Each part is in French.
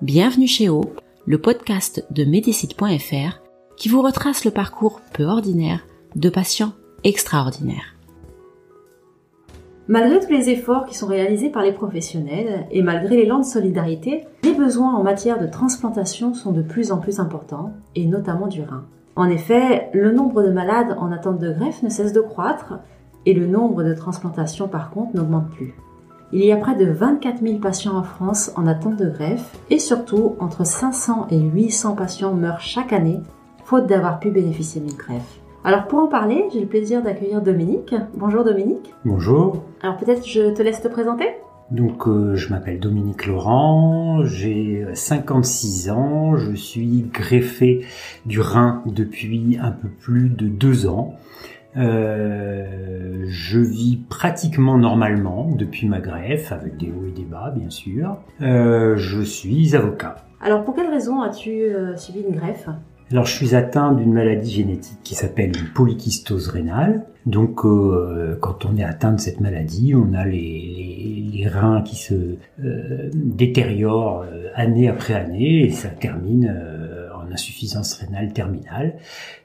Bienvenue chez O, le podcast de Medicite.fr qui vous retrace le parcours peu ordinaire de patients extraordinaires. Malgré tous les efforts qui sont réalisés par les professionnels et malgré l'élan de solidarité, les besoins en matière de transplantation sont de plus en plus importants, et notamment du rein. En effet, le nombre de malades en attente de greffe ne cesse de croître, et le nombre de transplantations par contre n'augmente plus. Il y a près de 24 000 patients en France en attente de greffe, et surtout entre 500 et 800 patients meurent chaque année, faute d'avoir pu bénéficier d'une greffe. Alors pour en parler, j'ai le plaisir d'accueillir Dominique. Bonjour Dominique. Bonjour. Alors peut-être je te laisse te présenter Donc euh, je m'appelle Dominique Laurent, j'ai 56 ans, je suis greffé du rein depuis un peu plus de deux ans. Euh, je vis pratiquement normalement depuis ma greffe, avec des hauts et des bas bien sûr. Euh, je suis avocat. Alors pour quelle raison as-tu euh, subi une greffe? Alors, je suis atteint d'une maladie génétique qui s'appelle une polykystose rénale. Donc, euh, quand on est atteint de cette maladie, on a les, les, reins qui se détériorent année après année et ça termine en insuffisance rénale terminale.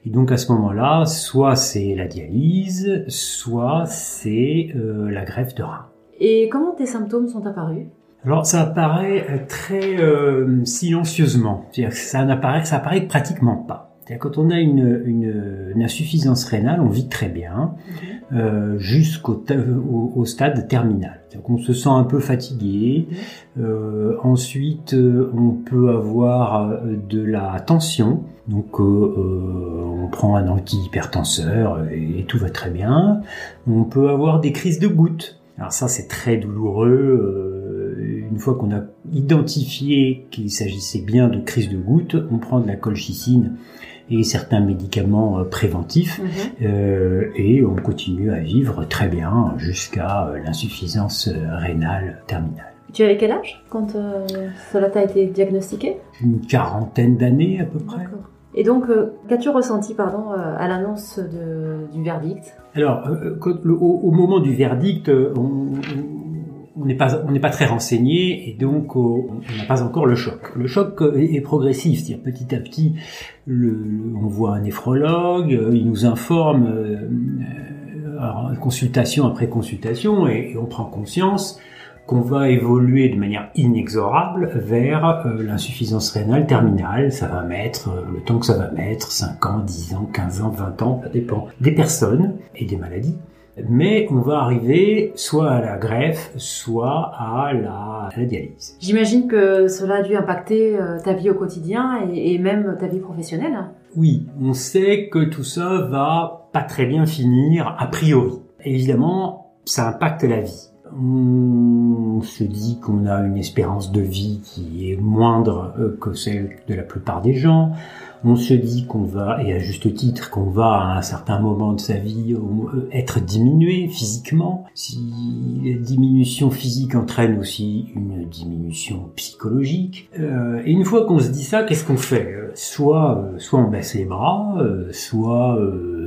Et donc, à ce moment-là, soit c'est la dialyse, soit c'est la greffe de rein. Et comment tes symptômes sont apparus? Alors ça apparaît euh, très euh, silencieusement, c'est-à-dire que ça n'apparaît, ça apparaît pratiquement pas. Quand on a une, une, une, insuffisance rénale, on vit très bien euh, jusqu'au au, au, stade terminal. Qu'on se sent un peu fatigué. Euh, ensuite, euh, on peut avoir de la tension. Donc, on prend un antihypertenseur et, et tout va très bien. On peut avoir des crises de gouttes. Alors ça, c'est très douloureux une fois qu'on a identifié qu'il s'agissait bien de crise de goutte, on prend de la colchicine et certains médicaments euh, préventifs mhm. euh, et on continue à vivre très bien jusqu'à euh, l'insuffisance rénale terminale. Tu avais quel âge quand cela t'a été diagnostiqué? Une quarantaine d'années à peu près. Et donc, qu'as-tu ressenti pardon, à l'annonce du verdict? Alors, au, moment du verdict, on, on n'est pas on n'est pas très renseigné et donc on n'a pas encore le choc. Le choc est, progressif, c'est-à-dire petit à petit, le, on voit un néphrologue, il nous informe euh, consultation après consultation et, on prend conscience qu'on va évoluer de manière inexorable vers euh, l'insuffisance rénale terminale. Ça va mettre euh, le temps que ça va mettre, 5 ans, 10 ans, 15 ans, 20 ans, ça dépend des personnes et des maladies mais on va arriver soit à la greffe, soit à la, dialyse. J'imagine que cela a dû impacter euh, ta vie au quotidien et, même ta vie professionnelle. Oui, on sait que tout ça va pas très bien finir a priori. Évidemment, ça impacte la vie. On se dit qu'on a une espérance de vie qui est moindre euh, que celle de la plupart des gens on se dit qu'on va, et à juste titre, qu'on va à un certain moment de sa vie euh, être diminué physiquement. Si la diminution physique entraîne aussi une diminution psychologique. Euh, et une fois qu'on se dit ça, qu'est-ce qu'on fait? Soit, euh, soit on baisse les bras, soit,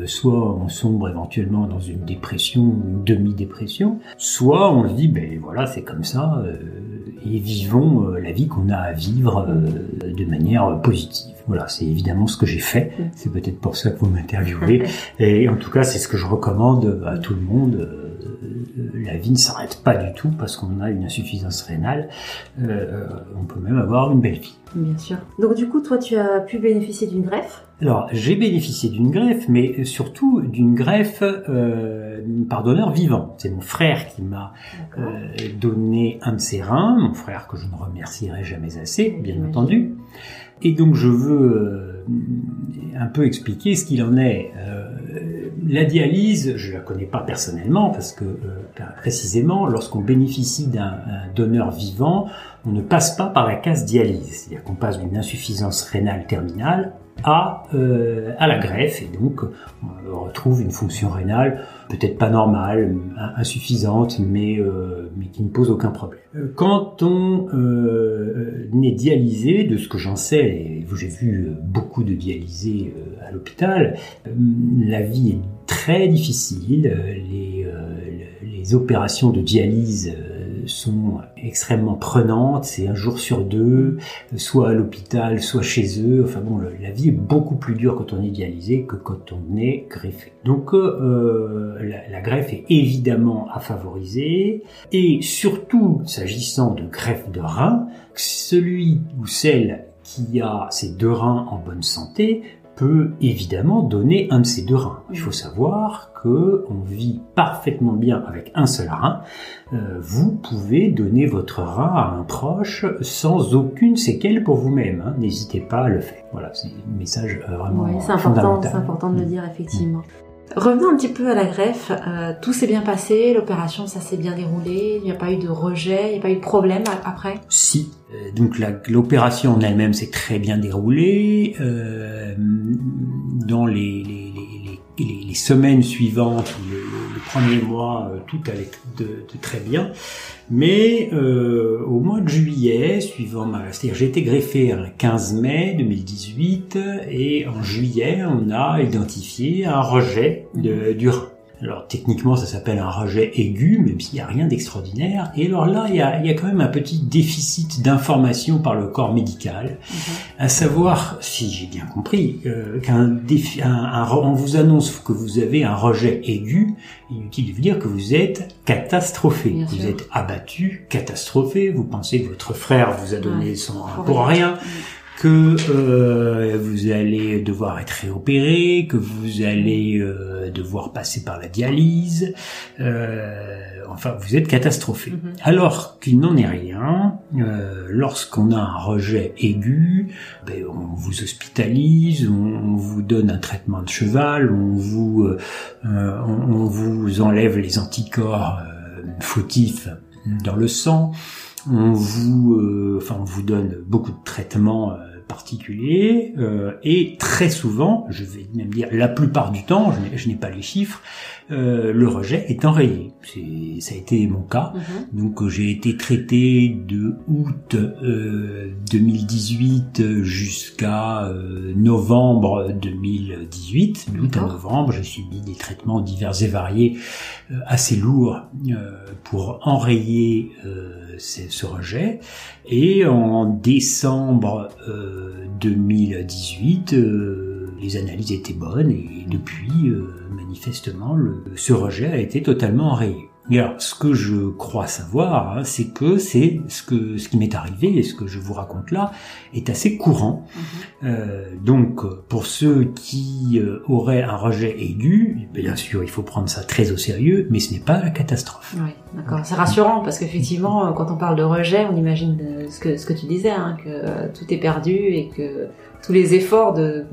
soit on sombre éventuellement dans une dépression, une demi-dépression, soit on se dit, ben voilà, c'est comme ça, et vivons la vie qu'on a à vivre de manière positive. Voilà, c'est évidemment ce que j'ai fait. Mm. C'est peut-être pour ça que vous m'interviewez. Et en tout cas, c'est ce que je recommande à tout le monde. Euh, la vie ne s'arrête pas du tout parce qu'on a une insuffisance rénale. Euh, on peut même avoir une belle vie. Bien sûr. Donc du coup, toi, tu as pu bénéficier d'une greffe? Alors, j'ai bénéficié d'une greffe, mais surtout d'une greffe euh, par donneur vivant. C'est mon frère qui m'a euh, donné un de ses reins, mon frère que je ne remercierai jamais assez, bien entendu. Et donc je veux euh, un peu expliquer ce qu'il en est. Euh, la dialyse, je la connais pas personnellement parce que précisément, lorsqu'on bénéficie d'un donneur vivant, on ne passe pas par la case dialyse, c'est-à-dire qu'on passe d'une insuffisance rénale terminale à, euh, à la greffe et donc on retrouve une fonction rénale peut-être pas normale, insuffisante, mais, euh, mais qui ne pose aucun problème. Euh, quand on est dialysé, de ce que j'en sais, et j'ai vu beaucoup de dialysés à l'hôpital, la vie est très difficile, les, les opérations de dialyse sont extrêmement prenantes, c'est un jour sur deux, soit à l'hôpital, soit chez eux. Enfin bon, la vie est beaucoup plus dure quand on est dialysé que quand on est greffé. Donc euh, la, la, greffe est évidemment à favoriser, et surtout s'agissant de greffe de rein, celui ou celle qui a ses deux reins en bonne santé peut évidemment donner un de ces deux reins. Il faut savoir que on vit parfaitement bien avec un seul rein. Euh, vous pouvez donner votre rein à un proche sans aucune séquelle pour vous-même. Hein. N'hésitez pas à le faire. Voilà, c'est un message euh, vraiment important, c'est important de le dire effectivement. Revenons un petit peu à la greffe. Euh, tout s'est bien passé, l'opération ça s'est bien déroulé, il n'y a pas eu de rejet, il n'y a pas eu de problème après? Si. Euh, donc l'opération en elle-même s'est très bien déroulée. Euh, dans les, semaines suivantes, le premier mois, euh, tout allait de, très bien. Mais euh, au mois de juillet, suivant ma... C'est-à-dire j'ai été greffé le 15 mai 2018 et en juillet, on a identifié un rejet de, du rein. Alors techniquement, ça s'appelle un rejet aigu, même s'il n'y a rien d'extraordinaire. Et alors là, il y a, il y a quand même un petit déficit d'information par le corps médical, mhm. à savoir, si j'ai bien compris, euh, qu'un un, un, on vous annonce que vous avez un rejet aigu, inutile de vous dire que vous êtes catastrophé, vous êtes abattu, catastrophé. Vous pensez que votre frère vous a donné son pour rien que euh, vous allez devoir être réopéré, que vous allez euh, devoir passer par la dialyse, euh, enfin vous êtes catastrophé. Mhm. Alors qu'il n'en est rien, lorsqu'on a un rejet aigu, ben, on vous hospitalise, on, vous donne un traitement de cheval, on vous, on, on, vous enlève les anticorps fautifs dans le sang on vous, enfin, on vous donne beaucoup de traitements particulier euh, et très souvent, je vais même dire la plupart du temps, je n'ai pas les chiffres, euh, le rejet est enrayé. C'est, ça a été mon cas. Mhm. Donc j'ai été traité de août 2018 euh, jusqu'à novembre 2018. De août à novembre, j'ai subi des traitements divers et variés assez lourds pour enrayer ce rejet. Et en décembre 2018, euh, euh, les analyses étaient bonnes et depuis, euh, manifestement, le, ce rejet a été totalement enrayé. Et alors, ce que je crois savoir, hein, c'est que c'est ce que ce qui m'est arrivé et ce que je vous raconte là est assez courant. Mhm. Euh, donc, pour ceux qui euh, auraient un rejet aigu, bien sûr, il faut prendre ça très au sérieux, mais ce n'est pas la catastrophe. Oui, d'accord. C'est rassurant parce qu'effectivement, quand on parle de rejet, on imagine ce que ce que tu disais, hein, que tout est perdu et que tous les efforts de,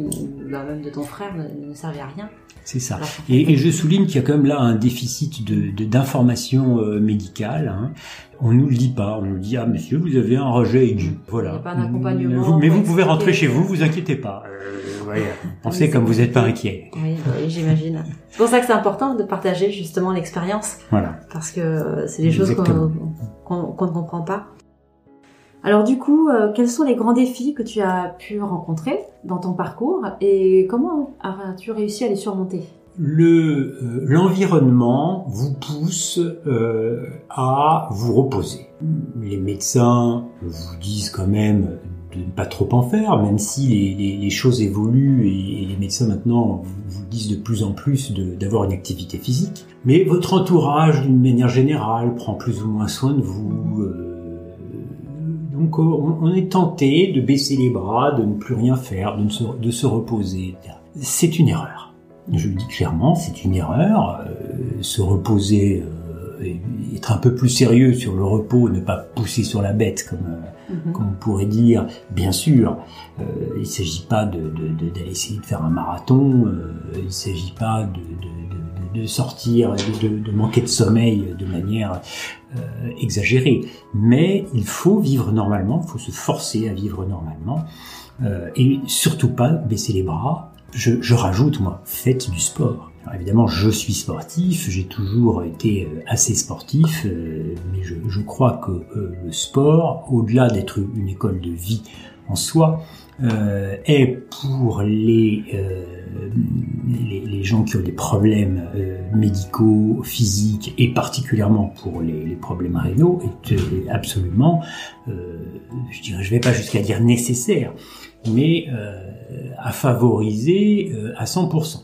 même de ton frère ne, ne servaient à rien. C'est ça. Et, et, je souligne qu'il y a quand même là un déficit de d'information euh, médicale. Hein. On nous le dit pas. On nous dit ah monsieur vous avez un rejet aigu. Voilà. Pas d'accompagnement. Mais vous pouvez rentrer chez vous, vous inquiétez pas. Euh, ouais, pensez comme vous n'êtes pas inquiet. Oui, oui j'imagine. C'est pour ça que c'est important de partager justement l'expérience. Voilà. Parce que c'est des choses qu'on qu'on ne comprend pas. Alors du coup, euh, quels sont les grands défis que tu as pu rencontrer dans ton parcours et comment as-tu réussi à les surmonter? Le euh, l'environnement vous pousse euh, à vous reposer. Les médecins vous disent quand même de ne pas trop en faire, même si les, les, choses évoluent et, les médecins maintenant vous, disent de plus en plus d'avoir une activité physique. Mais votre entourage, d'une manière générale, prend plus ou moins soin de vous. Donc euh, on est tenté de baisser les bras, de ne plus rien faire, de, se, de se reposer. C'est une erreur. Je le dis clairement, c'est une erreur. Euh, se reposer, euh, être un peu plus sérieux sur le repos, ne pas pousser sur la bête, comme, Mhm. comme on pourrait dire, bien sûr, il ne s'agit pas d'aller de, essayer de faire un marathon, il ne s'agit pas de, de, sortir, de, de, manquer de sommeil de manière euh, exagérée, mais il faut vivre normalement, il faut se forcer à vivre normalement, euh, et surtout pas baisser les bras. Je, rajoute, moi, faites du sport. Alors évidemment, je suis sportif, j'ai toujours été euh, assez sportif, euh, mais je, crois que le sport, au-delà d'être une école de vie en soi, euh, est pour les, euh, les, gens qui ont des problèmes euh, médicaux, physiques et particulièrement pour les, les problèmes rénaux est absolument, je dirais, je vais pas jusqu'à dire nécessaire, mais à favoriser à 100%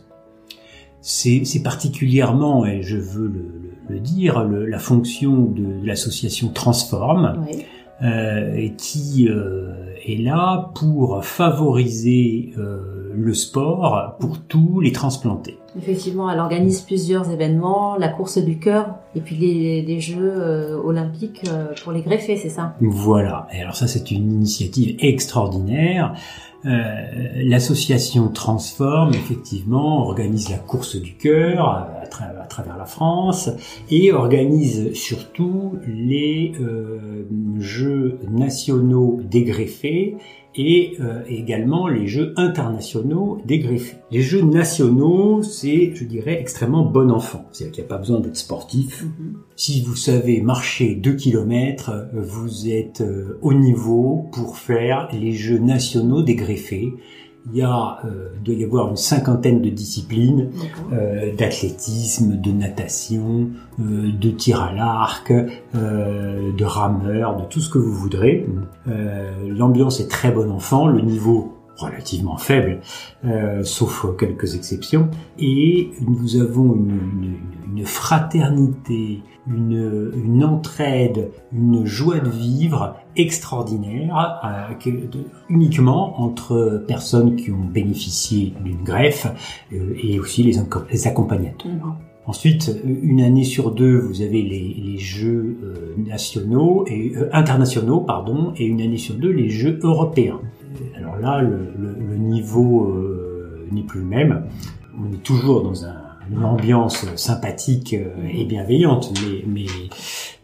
c'est particulièrement, et je veux le, le, dire, le, la fonction de, de l'association Transform, Oui. Euh, qui euh, est là pour favoriser euh, le sport pour tous les transplantés. Effectivement, elle organise plusieurs événements, la course du cœur et puis les, les Jeux euh, olympiques euh, pour les greffés, c'est ça? Voilà. Et alors ça, c'est une initiative extraordinaire. Euh, L'association Transform, effectivement, organise la course du cœur à, tra à, travers la France et organise surtout les Jeux nationaux des greffés et euh, également les Jeux internationaux des greffés. Les Jeux nationaux, c'est, je dirais, extrêmement bon enfant. C'est-à-dire qu'il n'y a pas besoin d'être sportif. Mm -hmm. Si vous savez marcher 2 km, vous êtes euh, au niveau pour faire les Jeux nationaux des greffés. Il y a, euh, doit y avoir une cinquantaine de disciplines, euh, d'athlétisme, de natation, euh, de tir à l'arc, euh, de rameur, de tout ce que vous voudrez. Euh, L'ambiance est très bon enfant, le niveau relativement faible, euh, sauf quelques exceptions. Et nous avons une, une, une fraternité, une, une, entraide, une joie de vivre extraordinaire, euh, uniquement entre personnes qui ont bénéficié d'une greffe euh, et aussi les, les accompagnateurs. Ensuite, une année sur deux, vous avez les, les jeux euh, nationaux et euh, internationaux, pardon, et une année sur deux les jeux européens. Alors là, le, le, le niveau euh, n'est plus le même. On est toujours dans un, une ambiance sympathique euh, et bienveillante, mais, mais,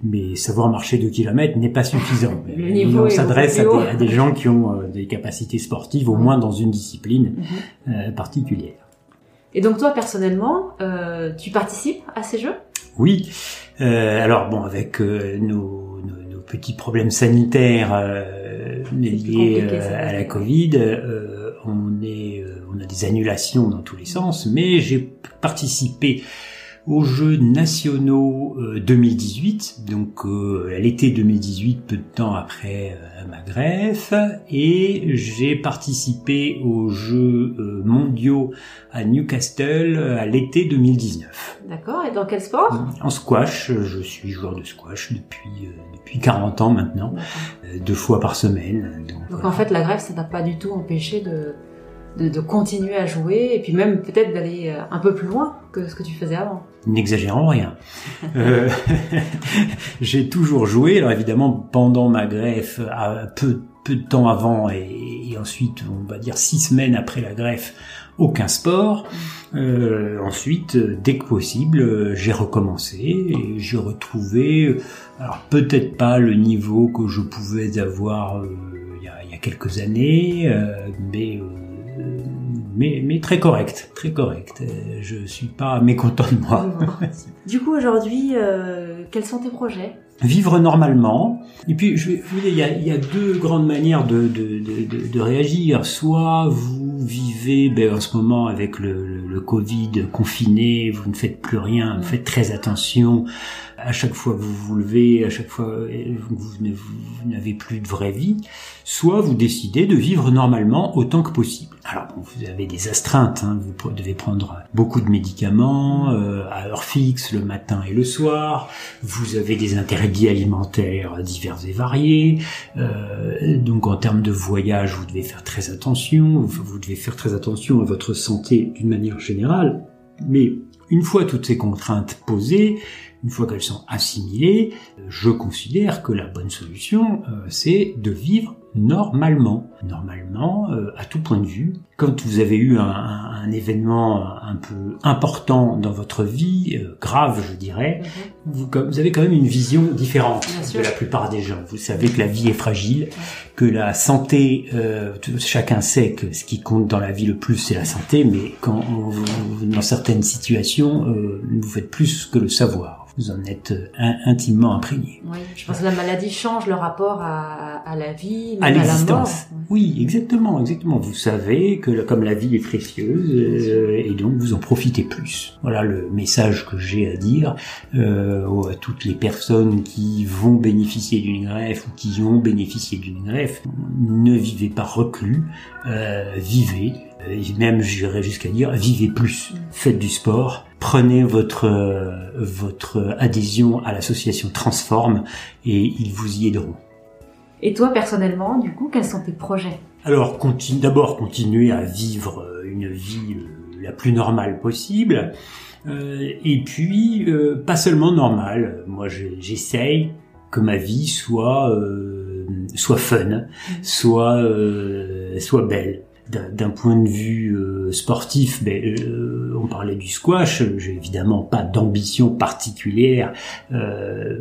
mais savoir marcher 2 km n'est pas suffisant. Niveau on s'adresse à, des, à des gens qui ont euh, des capacités sportives, au moins dans une discipline Mhm. euh, particulière. Et donc toi, personnellement, euh, tu participes à ces jeux? Oui. Euh, alors bon, avec euh, nos, nos, nos, petits problèmes sanitaires euh, liés à la Covid, euh, on est, euh, on a des annulations dans tous les sens. Mais j'ai participé aux Jeux nationaux euh, 2018, donc euh, à l'été 2018, peu de temps après euh, ma greffe, et j'ai participé aux Jeux euh, mondiaux à Newcastle à l'été 2019. D'accord, et dans quel sport? En squash, je suis joueur de squash depuis, depuis 40 ans maintenant, deux fois par semaine. Donc, donc en fait, la greffe, ça n'a pas du tout empêché de, de, de, continuer à jouer et puis même peut-être d'aller un peu plus loin que ce que tu faisais avant. N'exagérons rien. euh, j'ai toujours joué. Alors évidemment, pendant ma greffe, peu, peu de temps avant et, ensuite, on va dire six semaines après la greffe, aucun sport. Euh, ensuite, dès que possible, j'ai recommencé et j'ai retrouvé, alors peut-être pas le niveau que je pouvais avoir euh, il, y a, il, y a, quelques années, euh, mais mais, mais très correct, très correct. Je suis pas mécontent de moi. du coup, aujourd'hui, euh, quels sont tes projets? Vivre normalement. Et puis, je il y a, il y a deux grandes manières de, de, de, de, réagir. Soit vous vivez ben, en ce moment avec le, le, le, Covid confiné, vous ne faites plus rien, vous faites très attention. À chaque fois que vous vous levez, à chaque fois vous, vous n'avez plus de vraie vie. Soit vous décidez de vivre normalement autant que possible. Alors bon, vous avez des astreintes, hein, vous devez prendre beaucoup de médicaments euh, à heure fixe le matin et le soir. Vous avez des interdits alimentaires divers et variés. Euh, donc en termes de voyage, vous devez faire très attention. Vous devez faire très attention à votre santé d'une manière générale. Mais une fois toutes ces contraintes posées, Une fois qu'elles sont assimilées, je considère que la bonne solution, c'est de vivre normalement, normalement, euh, à tout point de vue. Quand vous avez eu un, un, événement un peu important dans votre vie, euh, grave je dirais, mhm. vous, vous, avez quand même une vision différente de la plupart des gens. Vous savez que la vie est fragile, que la santé, euh, chacun sait que ce qui compte dans la vie le plus c'est la santé, mais quand on, dans certaines situations, vous faites plus que le savoir vous en êtes euh, intimement imprégné. Oui, je pense que la maladie change le rapport à, à la vie, à l'existence. Oui, exactement, exactement. Vous savez que comme la vie est précieuse, euh, et donc vous en profitez plus. Voilà le message que j'ai à dire euh, à toutes les personnes qui vont bénéficier d'une greffe ou qui ont bénéficié d'une greffe. Ne vivez pas reclus, euh, vivez. Même j'irais jusqu'à dire vivez plus, mm. faites du sport, prenez votre votre adhésion à l'association Transforme et ils vous y aideront. Et toi personnellement, du coup, quels sont tes projets? Alors, continue, d'abord continuer à vivre euh, une vie euh, la plus normale possible. Euh, et puis, pas seulement normale. Moi, j'essaye que ma vie soit soit fun, mm. soit soit belle d'un point de vue euh, sportif, ben, euh, on parlait du squash, j'ai évidemment pas d'ambition particulière euh,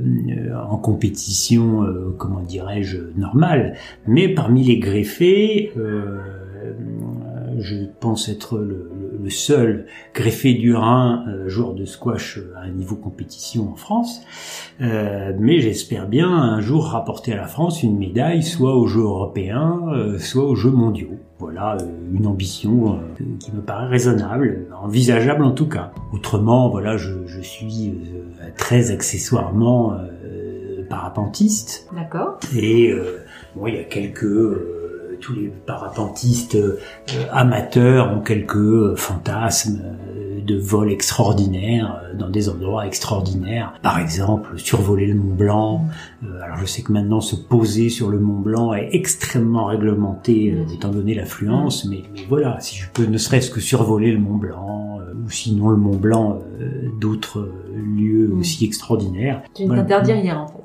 en compétition, comment dirais-je, normale, mais parmi les greffés, je pense être le, le seul greffé du Rhin euh, joueur de squash à un niveau compétition en France. Euh, mais j'espère bien un jour rapporter à la France une médaille, soit aux Jeux européens, euh, soit aux Jeux mondiaux. Voilà une ambition qui me paraît raisonnable, envisageable en tout cas. Autrement, voilà, je, je suis très accessoirement parapentiste. D'accord. Et bon, il y a quelques tous les parapentistes euh, amateurs ont quelques euh, fantasmes euh, de vol extraordinaires dans des endroits extraordinaires. Par exemple, survoler le Mont Blanc. alors je sais que maintenant se poser sur le Mont Blanc est extrêmement réglementé étant donné l'affluence, mais, voilà, si je peux ne serait-ce que survoler le Mont Blanc ou sinon le Mont Blanc, d'autres lieux mm. aussi extraordinaires. Tu ne t'interdis rien en fait.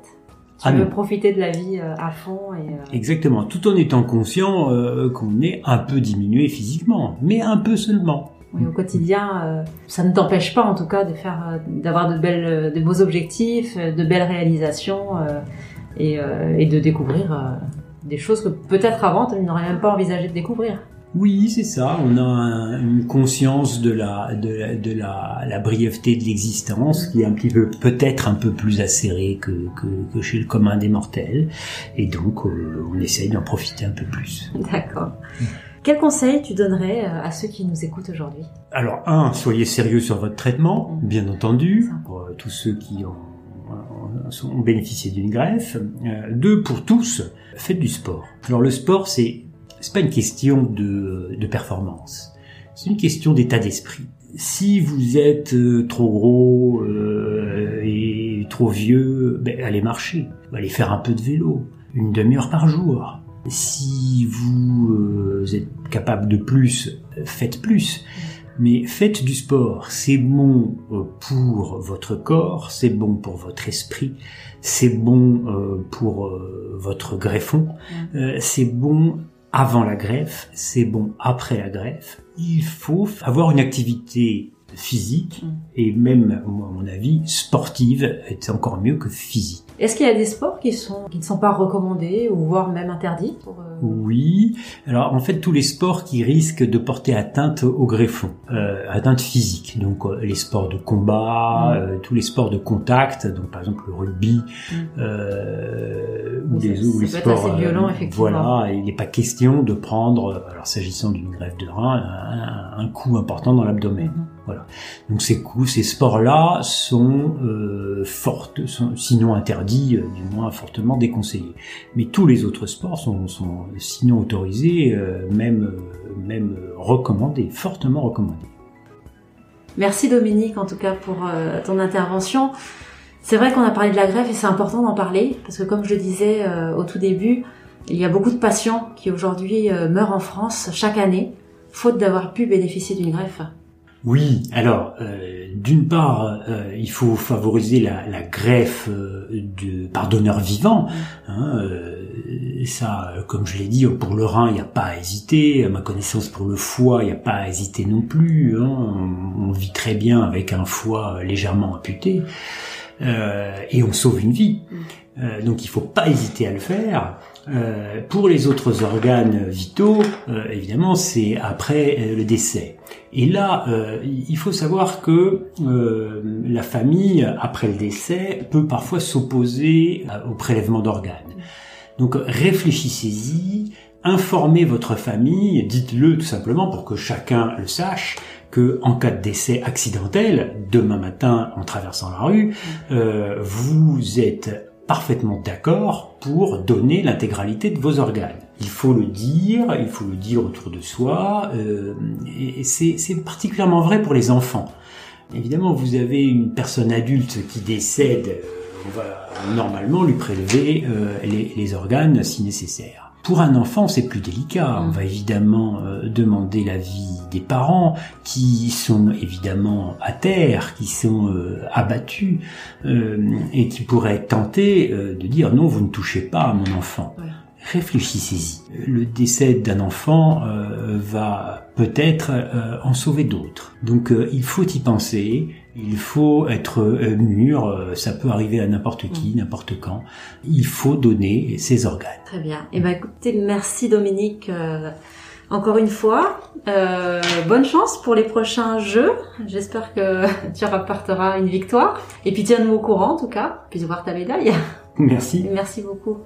Tu ah veux profiter de la vie euh, à fond et euh, Exactement, tout en étant conscient euh, qu'on est un peu diminué physiquement, mais un peu seulement. Oui, au quotidien, ça ne t'empêche pas en tout cas de faire, d'avoir de belles, de beaux objectifs, de belles réalisations et, et de découvrir des choses que peut-être avant tu n'aurais même pas envisagé de découvrir. Oui, c'est ça. On a une conscience de la de la, de la, la brièveté de l'existence qui est un petit peu peut-être un peu plus acérée que, que, que, chez le commun des mortels, et donc euh, on essaye d'en profiter un peu plus. D'accord. Quel conseil tu donnerais euh, à ceux qui nous écoutent aujourd'hui? Alors, un, soyez sérieux sur votre traitement, mm. bien entendu, pour euh, tous ceux qui ont ont bénéficié d'une greffe. deux, pour tous, faites du sport. Alors le sport, c'est c'est pas une question de, de performance. C'est une question d'état d'esprit. Si vous êtes euh, trop gros euh, et trop vieux, ben, allez marcher, allez faire un peu de vélo, une demi-heure par jour. Si vous euh, êtes capable de plus, faites plus. Mais faites du sport, c'est bon pour votre corps, c'est bon pour votre esprit, c'est bon pour votre greffon, c'est bon avant la greffe, c'est bon après la greffe. Il faut avoir une activité physique mm. et même, à mon avis, sportive est encore mieux que physique. Est-ce qu'il y a des sports qui sont qui ne sont pas recommandés ou voire même interdits pour, euh, Oui. Alors en fait tous les sports qui risquent de porter atteinte au greffon, euh, atteinte physique. Donc euh, les sports de combat, mm. euh, tous les sports de contact, donc par exemple le rugby mm. euh, ou des ou les sports. Assez violent, effectivement. Voilà, il n'est pas question de prendre, alors s'agissant d'une greffe de rein, un, un coup important dans l'abdomen. Mm-hmm. Donc ces sports-là sont euh, fortes, sinon interdits, euh, du moins fortement déconseillés. Mais tous les autres sports sont, sinon autorisés, euh, même même recommandés, fortement recommandés. Merci Dominique en tout cas pour ton intervention. C'est vrai qu'on a parlé de la greffe et c'est important d'en parler parce que comme je disais au tout début, il y a beaucoup de patients qui aujourd'hui meurent en France chaque année faute d'avoir pu bénéficier d'une greffe. Oui, alors euh, d'une part, euh, il faut favoriser la, la greffe euh, de par donneur vivant. Hein, euh, ça, comme je l'ai dit, pour le rein, il n'y a pas à hésiter. À ma connaissance, pour le foie, il n'y a pas à hésiter non plus. Hein. On, on, vit très bien avec un foie légèrement amputé et on sauve une vie. donc il faut pas hésiter à le faire. Euh, pour les autres organes vitaux, euh, évidemment, c'est après euh, le décès. Et là, il faut savoir que la famille, après le décès, peut parfois s'opposer au prélèvement d'organes. Donc réfléchissez-y, informez votre famille, dites-le tout simplement pour que chacun le sache que en cas de décès accidentel, demain matin en traversant la rue, vous êtes parfaitement d'accord pour donner l'intégralité de vos organes. Il faut le dire, il faut le dire autour de soi, euh, et c'est particulièrement vrai pour les enfants. Évidemment, vous avez une personne adulte qui décède, euh, on va normalement lui prélever euh, les, les organes si nécessaire. Pour un enfant, c'est plus délicat. On mm. va évidemment euh, demander l'avis des parents qui sont évidemment à terre, qui sont euh, abattus euh, et qui pourraient tenter de dire non, vous ne touchez pas à mon enfant. Réfléchissez-y. Le décès d'un enfant va peut-être en sauver d'autres. Donc il faut y penser. Il faut être mûr, ça peut arriver à n'importe qui, mm. n'importe quand. Il faut donner ses organes. Très bien. Et eh ben écoutez, merci Dominique euh, encore une fois. Euh, bonne chance pour les prochains jeux. J'espère que tu rapporteras une victoire. Et puis tiens-nous au courant en tout cas, puis voir ta médaille. Merci. Merci beaucoup.